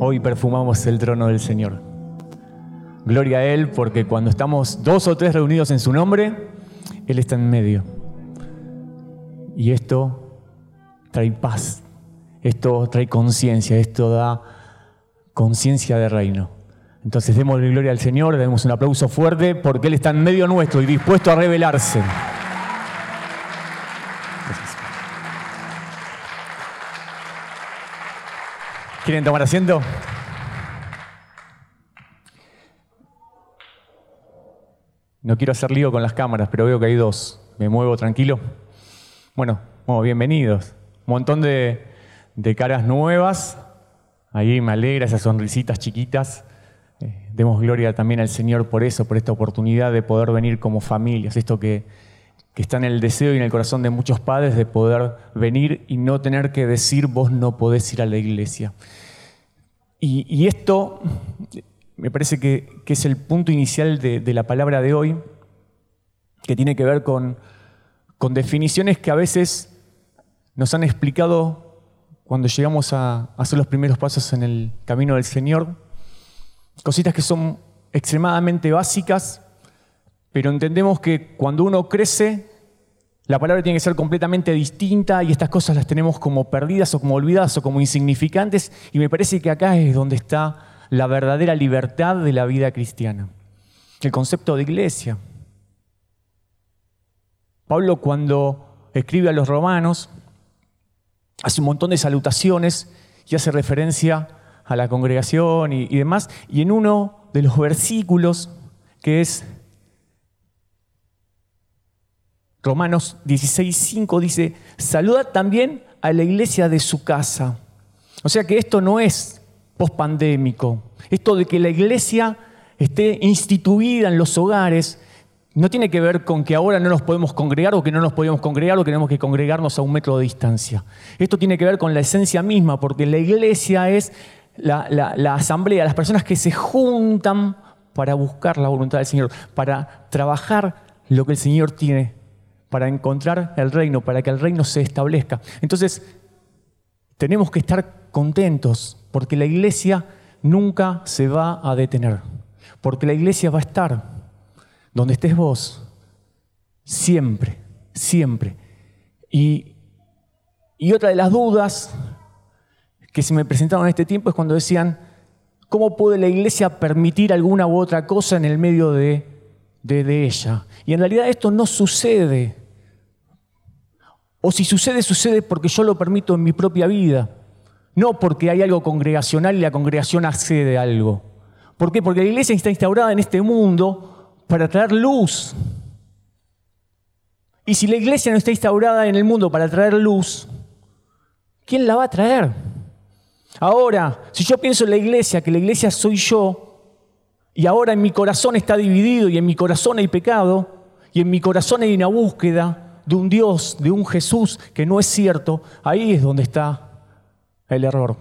hoy perfumamos el trono del Señor. Gloria a Él porque cuando estamos dos o tres reunidos en su nombre, Él está en medio. Y esto trae paz, esto trae conciencia, esto da conciencia de reino. Entonces démosle gloria al Señor, demos un aplauso fuerte porque Él está en medio nuestro y dispuesto a revelarse. ¿Quieren tomar asiento? No quiero hacer lío con las cámaras, pero veo que hay dos. Me muevo tranquilo. Bueno, bienvenidos. Un montón de, de, caras nuevas. Ahí me alegra esas sonrisitas chiquitas. Eh, demos gloria también al Señor por eso, por esta oportunidad de poder venir como familias. Esto que, que está en el deseo y en el corazón de muchos padres de poder venir y no tener que decir vos no podés ir a la iglesia. Y, esto me parece que, es el punto inicial de, la palabra de hoy, que tiene que ver con, con definiciones que a veces nos han explicado cuando llegamos a hacer los primeros pasos en el camino del Señor, cositas que son extremadamente básicas, pero entendemos que cuando uno crece, la palabra tiene que ser completamente distinta y estas cosas las tenemos como perdidas o como olvidadas o como insignificantes, y me parece que acá es donde está la verdadera libertad de la vida cristiana. El concepto de iglesia. Pablo cuando escribe a los romanos hace un montón de salutaciones y hace referencia a la congregación y, demás. Y en uno de los versículos, que es Romanos 16.5, dice, saluda también a la iglesia de su casa. O sea que esto no es pospandémico. Esto de que la iglesia esté instituida en los hogares no tiene que ver con que ahora no nos podemos congregar o que no nos podemos congregar o que tenemos que congregarnos a un metro de distancia. Esto tiene que ver con la esencia misma, porque la iglesia es la, la asamblea, las personas que se juntan para buscar la voluntad del Señor, para trabajar lo que el Señor tiene, para encontrar el reino, para que el reino se establezca. Entonces, tenemos que estar contentos porque la iglesia nunca se va a detener, porque la iglesia va a estar donde estés vos, siempre, siempre. Y, y otra de las dudas que se me presentaron en este tiempo es cuando decían, ¿cómo puede la iglesia permitir alguna u otra cosa en el medio de, de, de ella? Y en realidad esto no sucede. O si sucede, sucede porque yo lo permito en mi propia vida. No porque hay algo congregacional y la congregación accede a algo. ¿Por qué? Porque la iglesia está instaurada en este mundo para traer luz. Y si la iglesia no está instaurada en el mundo para traer luz, ¿quién la va a traer? Ahora, si yo pienso en la iglesia, que la iglesia soy yo, y ahora en mi corazón está dividido y en mi corazón hay pecado, y en mi corazón hay una búsqueda de un Dios, de un Jesús que no es cierto, ahí es donde está el error.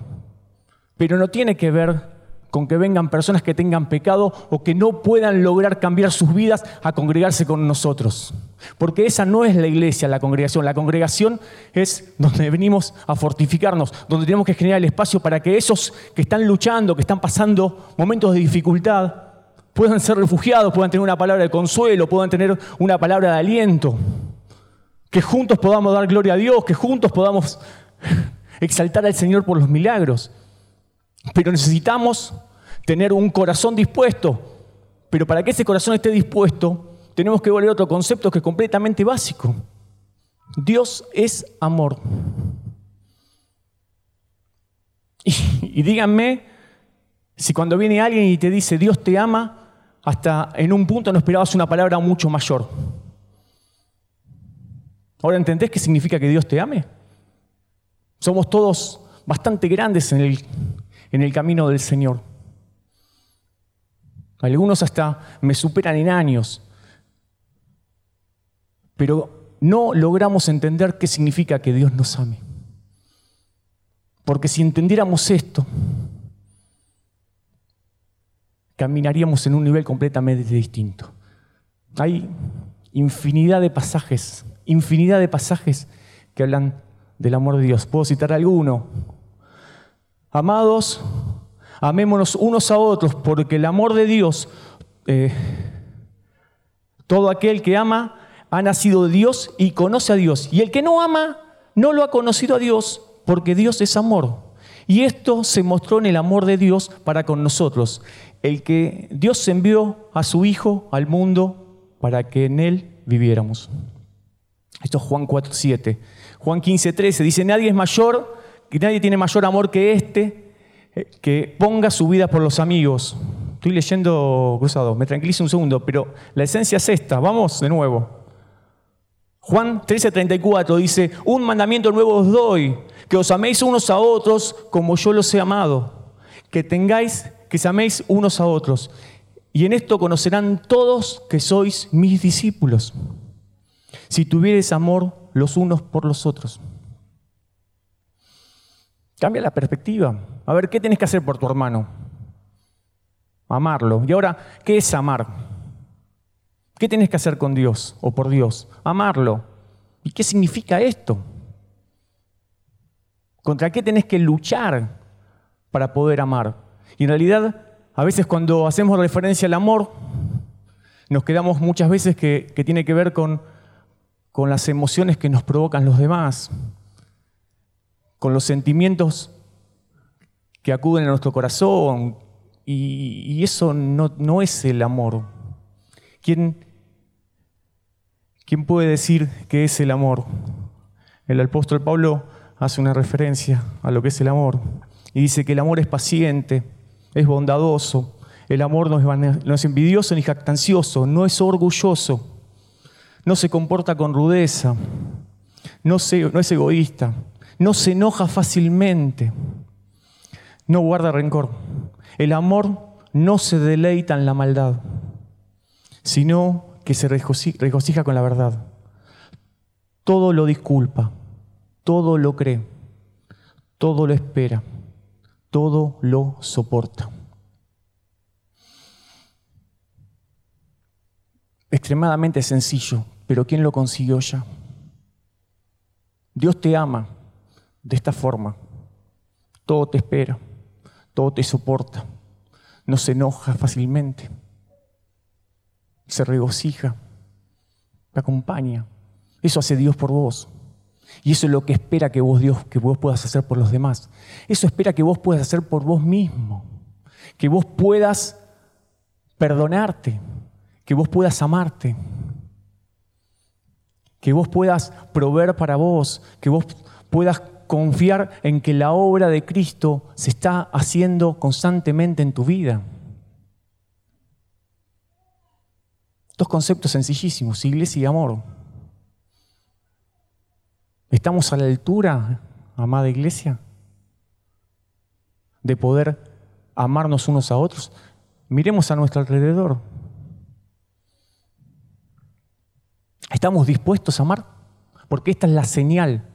Pero no tiene que ver con que vengan personas que tengan pecado o que no puedan lograr cambiar sus vidas a congregarse con nosotros. Porque esa no es la iglesia, la congregación. La congregación es donde venimos a fortificarnos, donde tenemos que generar el espacio para que esos que están luchando, que están pasando momentos de dificultad, puedan ser refugiados, puedan tener una palabra de consuelo, puedan tener una palabra de aliento. Que juntos podamos dar gloria a Dios, que juntos podamos exaltar al Señor por los milagros. Pero necesitamos tener un corazón dispuesto. Pero para que ese corazón esté dispuesto, tenemos que volver a otro concepto que es completamente básico. Dios es amor. Y, y, díganme si cuando viene alguien y te dice Dios te ama, hasta en un punto no esperabas una palabra mucho mayor. ¿Ahora entendés qué significa que Dios te ame? Somos todos bastante grandes en el, en el camino del Señor. Algunos hasta me superan en años. Pero no logramos entender qué significa que Dios nos ame. Porque si entendiéramos esto, caminaríamos en un nivel completamente distinto. Hay infinidad de pasajes, infinidad de pasajes que hablan del amor de Dios. Puedo citar alguno. Amados, Amémonos unos a otros, porque el amor de Dios, eh, todo aquel que ama, ha nacido de Dios y conoce a Dios. Y el que no ama, no lo ha conocido a Dios, porque Dios es amor. Y esto se mostró en el amor de Dios para con nosotros, el que Dios envió a su Hijo al mundo para que en él viviéramos. Esto es Juan 4.7. Juan 15.13 dice, nadie es mayor, que nadie tiene mayor amor que este, eh, que ponga su vida por los amigos. Estoy leyendo cruzado, me tranquilizo un segundo, pero la esencia es esta. Vamos de nuevo. Juan 13:34 dice, un mandamiento nuevo os doy, que os améis unos a otros como yo los he amado, que tengáis, que se améis unos a otros. Y en esto conocerán todos que sois mis discípulos, si tuviereis amor los unos por los otros. Cambia la perspectiva. A ver, ¿qué tienes que hacer por tu hermano? Amarlo. Y ahora, ¿qué es amar? ¿Qué tienes que hacer con Dios o por Dios? Amarlo. ¿Y qué significa esto? ¿Contra qué tenés que luchar para poder amar? Y en realidad, a veces cuando hacemos referencia al amor, nos quedamos muchas veces que, tiene que ver con, con las emociones que nos provocan los demás, con los sentimientos que acuden a nuestro corazón, y, eso no, no es el amor. ¿Quién, ¿Quién puede decir que es el amor? El apóstol Pablo hace una referencia a lo que es el amor y dice que el amor es paciente, es bondadoso, el amor no es, no es envidioso ni jactancioso, no es orgulloso, no se comporta con rudeza, no, es egoísta, no se enoja fácilmente, no guarda rencor. El amor no se deleita en la maldad sino que se regocija con la verdad. Todo lo disculpa, todo lo cree, todo lo espera, todo lo soporta. Extremadamente sencillo, pero ¿quién lo consiguió ya? Dios te ama de esta forma. Todo te espera, todo te soporta, no se enoja fácilmente se regocija, te acompaña. Eso hace Dios por vos. Y eso es lo que espera que vos, Dios, que vos puedas hacer por los demás. Eso espera que vos puedas hacer por vos mismo. Que vos puedas perdonarte. Que vos puedas amarte. Que vos puedas proveer para vos. Que vos puedas confiar en que la obra de Cristo se está haciendo constantemente en tu vida. Dos conceptos sencillísimos, iglesia y amor. ¿Estamos a la altura, amada iglesia, de poder amarnos unos a otros? Miremos a nuestro alrededor. ¿Estamos dispuestos a amar? Porque esta es la señal,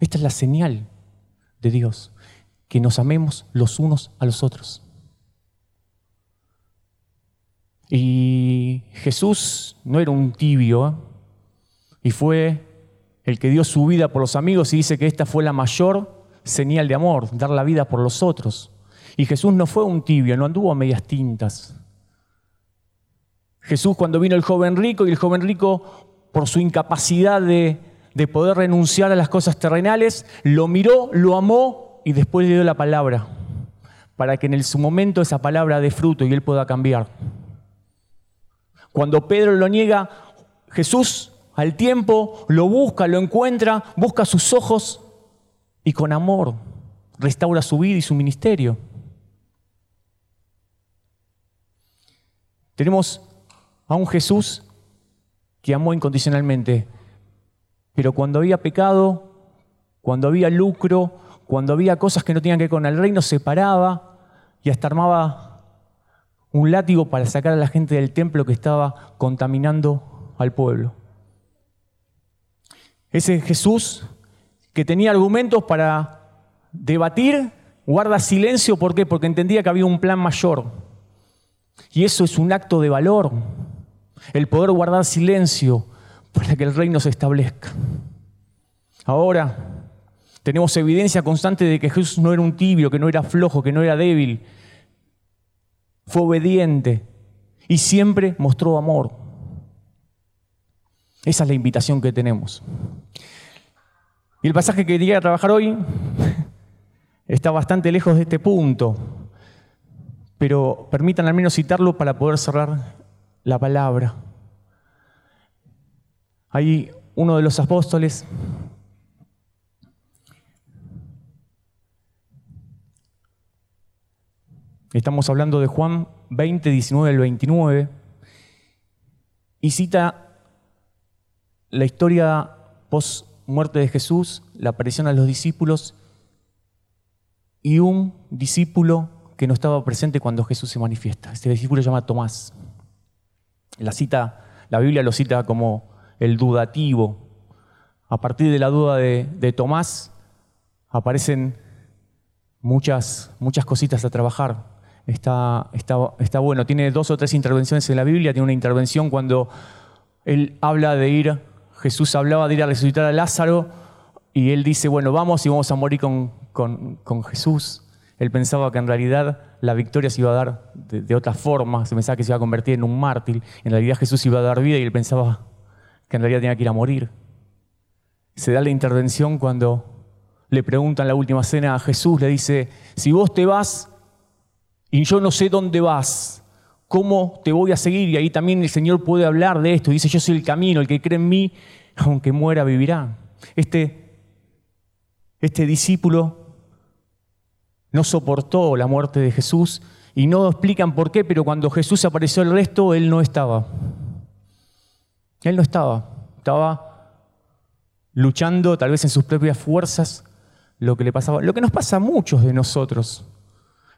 esta es la señal de Dios, que nos amemos los unos a los otros. Y Jesús no era un tibio, ¿eh? y fue el que dio su vida por los amigos y dice que esta fue la mayor señal de amor, dar la vida por los otros. Y Jesús no fue un tibio, no anduvo a medias tintas. Jesús cuando vino el joven rico y el joven rico por su incapacidad de, de poder renunciar a las cosas terrenales, lo miró, lo amó y después le dio la palabra, para que en su momento esa palabra dé fruto y él pueda cambiar. Cuando Pedro lo niega, Jesús al tiempo lo busca, lo encuentra, busca sus ojos y con amor restaura su vida y su ministerio. Tenemos a un Jesús que amó incondicionalmente, pero cuando había pecado, cuando había lucro, cuando había cosas que no tenían que ver con el reino, se paraba y hasta armaba un látigo para sacar a la gente del templo que estaba contaminando al pueblo. Ese Jesús que tenía argumentos para debatir, guarda silencio, ¿por qué? Porque entendía que había un plan mayor. Y eso es un acto de valor, el poder guardar silencio para que el reino se establezca. Ahora, Tenemos evidencia constante de que Jesús no era un tibio, que no era flojo, que no era débil. Fue obediente y siempre mostró amor. Esa es la invitación que tenemos. Y el pasaje que quería trabajar hoy está bastante lejos de este punto, pero permitan al menos citarlo para poder cerrar la palabra. Hay uno de los apóstoles Estamos hablando de Juan 20, 19 al 29. Y cita la historia post muerte de Jesús, la aparición a los discípulos y un discípulo que no estaba presente cuando Jesús se manifiesta. Este discípulo se llama Tomás. La cita, la Biblia lo cita como el dudativo. A partir de la duda de, Tomás aparecen muchas, muchas cositas a trabajar. Está, está, está bueno. Tiene dos o tres intervenciones en la Biblia. Tiene una intervención cuando él habla de ir, Jesús hablaba de ir a resucitar a Lázaro y él dice, bueno, vamos y vamos a morir con, con, Jesús. Él pensaba que en realidad la victoria se iba a dar de, otra forma, se pensaba que se iba a convertir en un mártir. En realidad Jesús iba a dar vida y él pensaba que en realidad tenía que ir a morir. Se da la intervención cuando le preguntan la última cena a Jesús, le dice, si vos te vas, y yo no sé dónde vas, cómo te voy a seguir. Y ahí también el Señor puede hablar de esto. Dice, yo soy el camino, el que cree en mí, aunque muera, vivirá. Este, este discípulo no soportó la muerte de Jesús y no explican por qué, pero cuando Jesús apareció el resto, él no estaba. Él no estaba. Estaba luchando tal vez en sus propias fuerzas lo que le pasaba. Lo que nos pasa a muchos de nosotros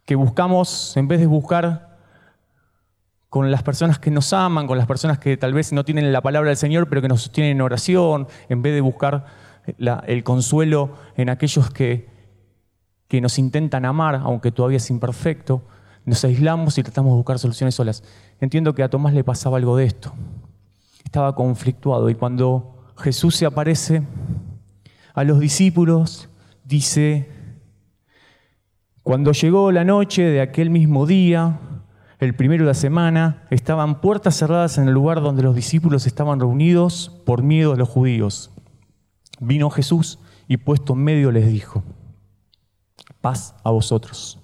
que buscamos, en vez de buscar con las personas que nos aman, con las personas que tal vez no tienen la palabra del Señor, pero que nos sostienen en oración, en vez de buscar el consuelo en aquellos que, que nos intentan amar, aunque todavía es imperfecto, nos aislamos y tratamos de buscar soluciones solas. Entiendo que a Tomás le pasaba algo de esto. Estaba conflictuado y cuando Jesús se aparece a los discípulos, dice, cuando llegó la noche de aquel mismo día, el primero de la semana, estaban puertas cerradas en el lugar donde los discípulos estaban reunidos por miedo a los judíos. Vino Jesús y puesto en medio les dijo, paz a vosotros.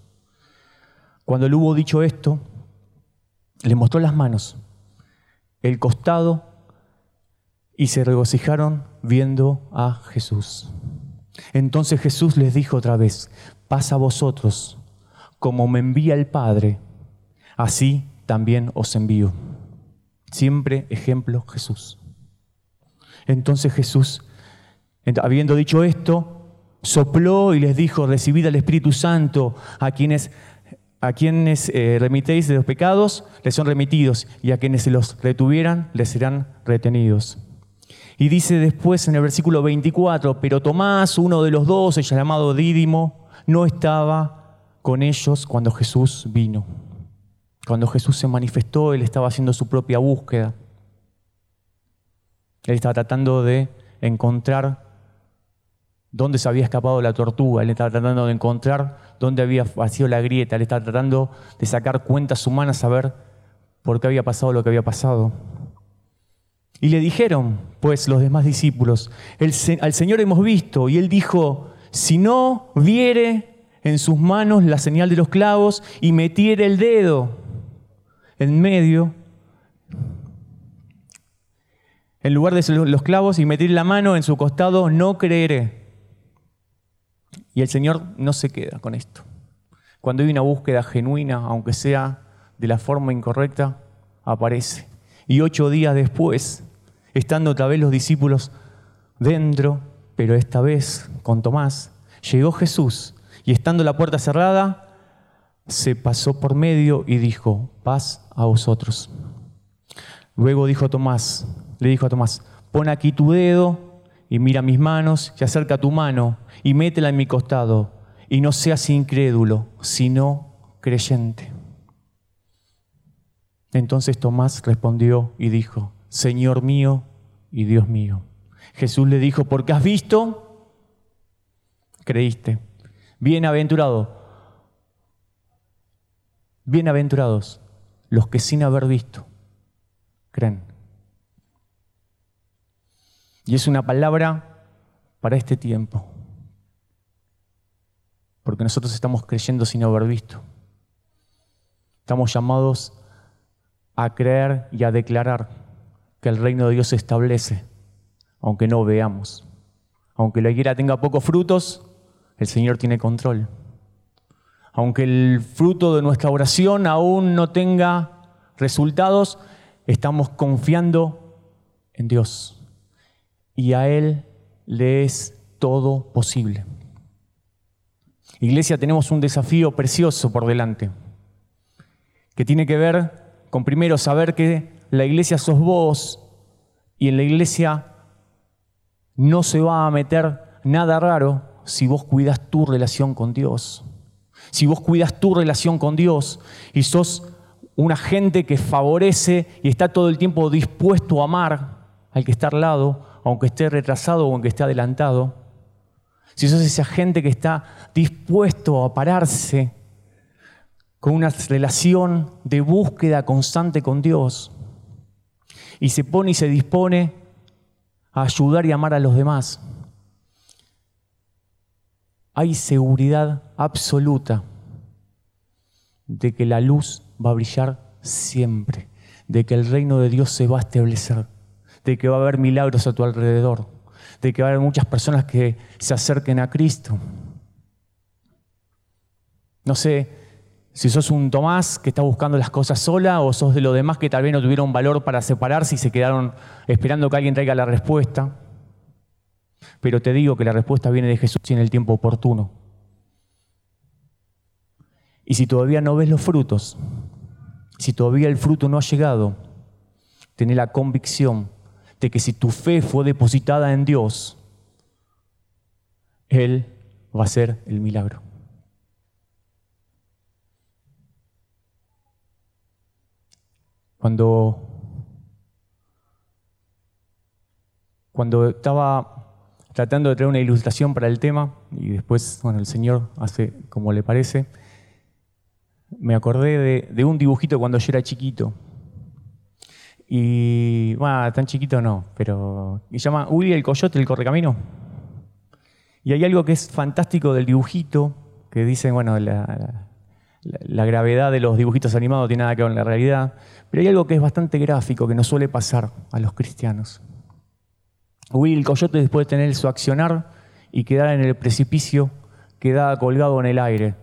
Cuando le hubo dicho esto, le mostró las manos, el costado, y se regocijaron viendo a Jesús. Entonces Jesús les dijo otra vez, pasa a vosotros, como me envía el Padre, así también os envío. Siempre ejemplo Jesús. Entonces Jesús, habiendo dicho esto, sopló y les dijo, recibid al Espíritu Santo a quienes, a quienes eh, remitéis de los pecados, les son remitidos, y a quienes se los retuvieran, les serán retenidos. Y dice después en el versículo 24, pero Tomás, uno de los dos, el llamado Dídimo, no estaba con ellos cuando Jesús vino. Cuando Jesús se manifestó, él estaba haciendo su propia búsqueda. Él estaba tratando de encontrar dónde se había escapado la tortuga, él estaba tratando de encontrar dónde había vacío la grieta, él estaba tratando de sacar cuentas humanas a ver por qué había pasado lo que había pasado. Y le dijeron, pues, los demás discípulos, al Señor hemos visto, y él dijo, si no viere en sus manos la señal de los clavos y metiere el dedo en medio, en lugar de los clavos y meter la mano en su costado, no creeré. Y el Señor no se queda con esto. Cuando hay una búsqueda genuina, aunque sea de la forma incorrecta, aparece. Y ocho días después, estando otra vez los discípulos dentro, pero esta vez con Tomás, llegó Jesús y estando la puerta cerrada, se pasó por medio y dijo, paz a vosotros. Luego dijo Tomás, le dijo a Tomás, pon aquí tu dedo y mira mis manos y acerca tu mano y métela en mi costado y no seas incrédulo, sino creyente. Entonces Tomás respondió y dijo, Señor mío y Dios mío. Jesús le dijo, porque has visto, creíste. Bienaventurado. Bienaventurados los que sin haber visto creen. Y es una palabra para este tiempo. Porque nosotros estamos creyendo sin haber visto. Estamos llamados a creer y a declarar que el reino de Dios se establece, aunque no veamos. Aunque la higuera tenga pocos frutos, el Señor tiene control. Aunque el fruto de nuestra oración aún no tenga resultados, estamos confiando en Dios. Y a Él le es todo posible. Iglesia, tenemos un desafío precioso por delante, que tiene que ver con primero saber que la iglesia sos vos y en la iglesia no se va a meter nada raro si vos cuidas tu relación con Dios. Si vos cuidas tu relación con Dios y sos una gente que favorece y está todo el tiempo dispuesto a amar al que está al lado, aunque esté retrasado o aunque esté adelantado, si sos esa gente que está dispuesto a pararse con una relación de búsqueda constante con Dios y se pone y se dispone a ayudar y amar a los demás, hay seguridad absoluta de que la luz va a brillar siempre, de que el reino de Dios se va a establecer, de que va a haber milagros a tu alrededor, de que va a haber muchas personas que se acerquen a Cristo. No sé si sos un Tomás que está buscando las cosas sola o sos de los demás que tal vez no tuvieron valor para separarse y se quedaron esperando que alguien traiga la respuesta. Pero te digo que la respuesta viene de Jesús en el tiempo oportuno. Y si todavía no ves los frutos, si todavía el fruto no ha llegado, ten la convicción de que si tu fe fue depositada en Dios, Él va a hacer el milagro. Cuando, cuando estaba tratando de traer una ilustración para el tema, y después, bueno, el Señor hace como le parece, me acordé de, un dibujito cuando yo era chiquito. Y, bueno, tan chiquito no, pero se llama Willy el Coyote, el Correcamino. Y hay algo que es fantástico del dibujito, que dicen, bueno, la, gravedad de los dibujitos animados tiene nada que ver con la realidad, pero hay algo que es bastante gráfico, que no suele pasar a los cristianos. Willy el Coyote, después de tener su accionar y quedar en el precipicio, queda colgado en el aire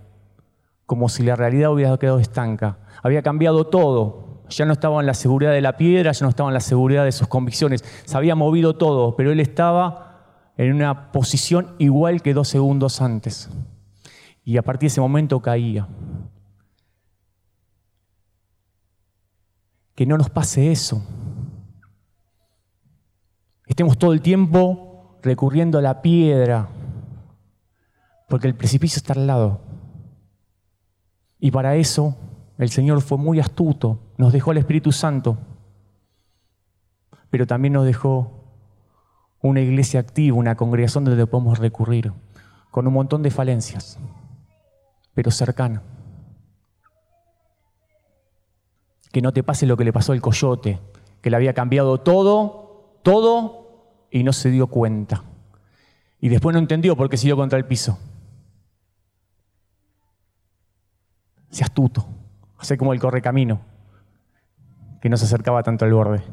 como si la realidad hubiera quedado estanca. Había cambiado todo. Ya no estaba en la seguridad de la piedra, ya no estaba en la seguridad de sus convicciones. Se había movido todo, pero él estaba en una posición igual que dos segundos antes. Y a partir de ese momento caía. Que no nos pase eso. Estemos todo el tiempo recurriendo a la piedra, porque el precipicio está al lado. Y para eso el Señor fue muy astuto, nos dejó al Espíritu Santo, pero también nos dejó una iglesia activa, una congregación donde podemos recurrir, con un montón de falencias, pero cercana. Que no te pase lo que le pasó al coyote, que le había cambiado todo, todo, y no se dio cuenta. Y después no entendió por qué siguió contra el piso. Sea astuto, hace como el correcamino, que no se acercaba tanto al borde.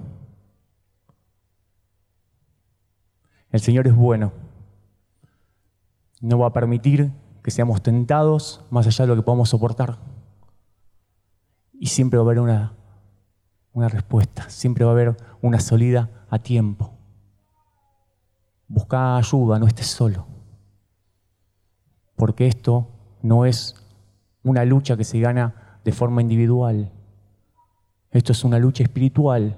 El Señor es bueno. No va a permitir que seamos tentados más allá de lo que podamos soportar. Y siempre va a haber una, una respuesta, siempre va a haber una salida a tiempo. Busca ayuda, no estés solo. Porque esto no es una lucha que se gana de forma individual. Esto es una lucha espiritual,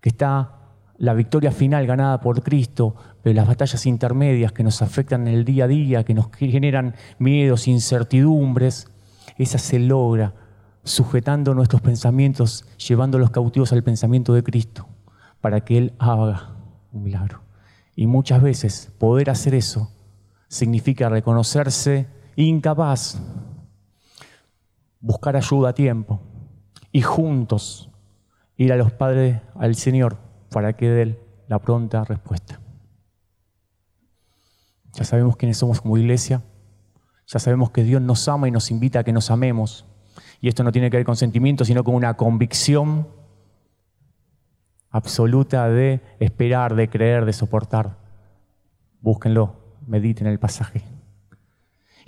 que está la victoria final ganada por Cristo, pero las batallas intermedias que nos afectan en el día a día, que nos generan miedos, incertidumbres, esa se logra sujetando nuestros pensamientos, llevándolos cautivos al pensamiento de Cristo, para que Él haga un milagro. Y muchas veces poder hacer eso significa reconocerse incapaz, buscar ayuda a tiempo y juntos ir a los padres, al Señor, para que dé la pronta respuesta. Ya sabemos quiénes somos como iglesia, ya sabemos que Dios nos ama y nos invita a que nos amemos. Y esto no tiene que ver con sentimientos, sino con una convicción absoluta de esperar, de creer, de soportar. Búsquenlo, mediten el pasaje.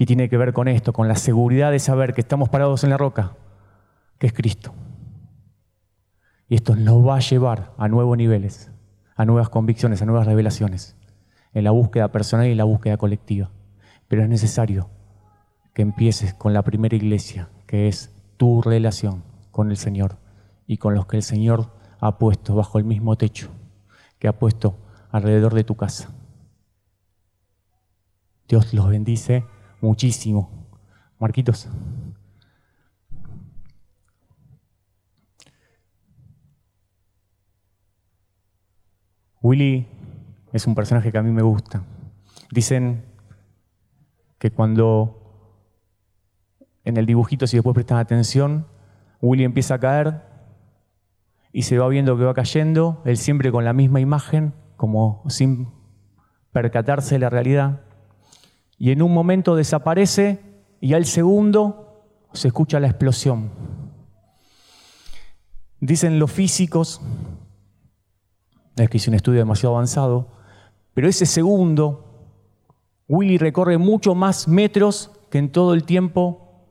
Y tiene que ver con esto, con la seguridad de saber que estamos parados en la roca, que es Cristo. Y esto nos va a llevar a nuevos niveles, a nuevas convicciones, a nuevas revelaciones, en la búsqueda personal y en la búsqueda colectiva. Pero es necesario que empieces con la primera iglesia, que es tu relación con el Señor y con los que el Señor ha puesto bajo el mismo techo, que ha puesto alrededor de tu casa. Dios los bendice muchísimo. Marquitos. Willy es un personaje que a mí me gusta. Dicen que cuando en el dibujito, si después prestan atención, Willy empieza a caer y se va viendo que va cayendo, él siempre con la misma imagen, como sin percatarse de la realidad. Y en un momento desaparece y al segundo se escucha la explosión. Dicen los físicos es que hice un estudio demasiado avanzado, pero ese segundo, Willy recorre mucho más metros que en todo el tiempo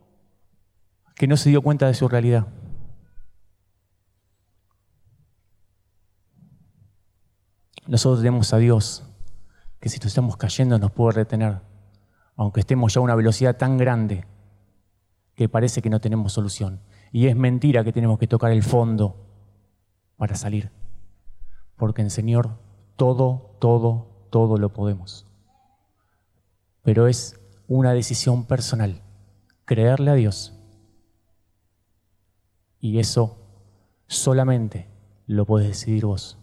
que no se dio cuenta de su realidad. Nosotros tenemos a Dios, que si nos estamos cayendo nos puede retener, aunque estemos ya a una velocidad tan grande que parece que no tenemos solución. Y es mentira que tenemos que tocar el fondo para salir porque en Señor todo, todo, todo lo podemos. Pero es una decisión personal, creerle a Dios. Y eso solamente lo puedes decidir vos.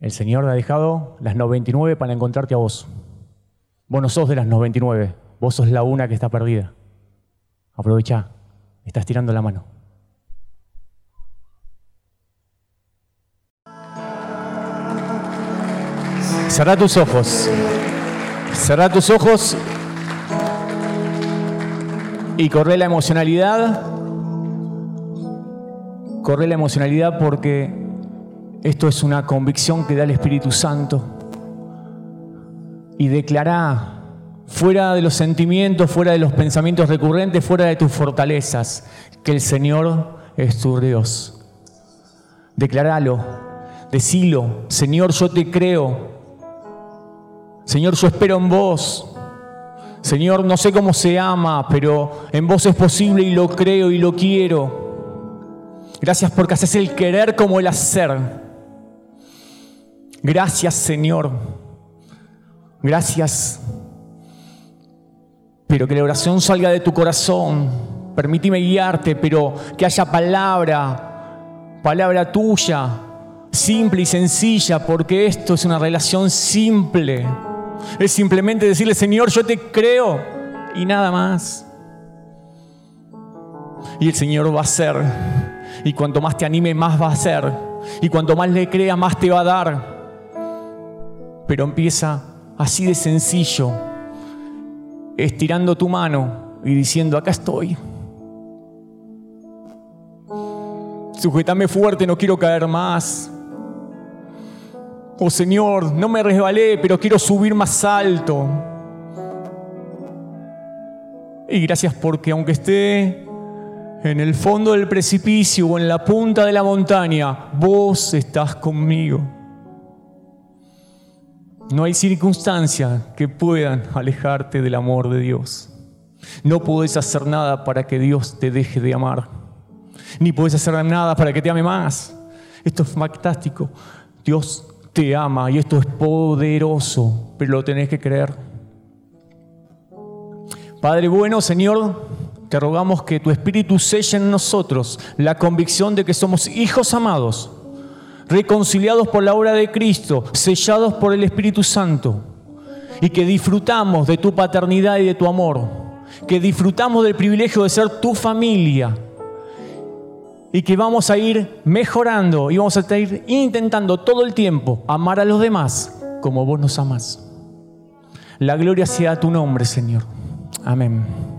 El Señor ha dejado las 99 para encontrarte a vos. Vos no sos de las 99, vos sos la una que está perdida. Aprovecha, estás tirando la mano. Cerra tus ojos. Cerra tus ojos y corre la emocionalidad. Corre la emocionalidad porque esto es una convicción que da el Espíritu Santo. Y declara fuera de los sentimientos, fuera de los pensamientos recurrentes, fuera de tus fortalezas, que el Señor es tu Dios. Declaralo, decilo, Señor, yo te creo, Señor, yo espero en vos. Señor, no sé cómo se ama, pero en vos es posible y lo creo y lo quiero. Gracias porque haces el querer como el hacer. Gracias, Señor. Gracias. Pero que la oración salga de tu corazón. Permíteme guiarte, pero que haya palabra, palabra tuya, simple y sencilla, porque esto es una relación simple es simplemente decirle, Señor, yo te creo y nada más. Y el Señor va a hacer. Y cuanto más te anime, más va a hacer. Y cuanto más le crea, más te va a dar. Pero empieza así de sencillo, estirando tu mano y diciendo, acá estoy. Sujetame fuerte, no quiero caer más. Oh Señor, no me resbalé, pero quiero subir más alto. Y gracias porque aunque esté en el fondo del precipicio o en la punta de la montaña, vos estás conmigo. No hay circunstancia que puedan alejarte del amor de Dios. No podés hacer nada para que Dios te deje de amar. Ni podés hacer nada para que te ame más. Esto es fantástico. Dios te ama y esto es poderoso, pero lo tenés que creer. Padre bueno, Señor, te rogamos que tu Espíritu selle en nosotros la convicción de que somos hijos amados, reconciliados por la obra de Cristo, sellados por el Espíritu Santo, y que disfrutamos de tu paternidad y de tu amor, que disfrutamos del privilegio de ser tu familia y que vamos a ir mejorando y vamos a ir intentando todo el tiempo amar a los demás como vos nos amás. La gloria sea a tu nombre, Señor. Amén.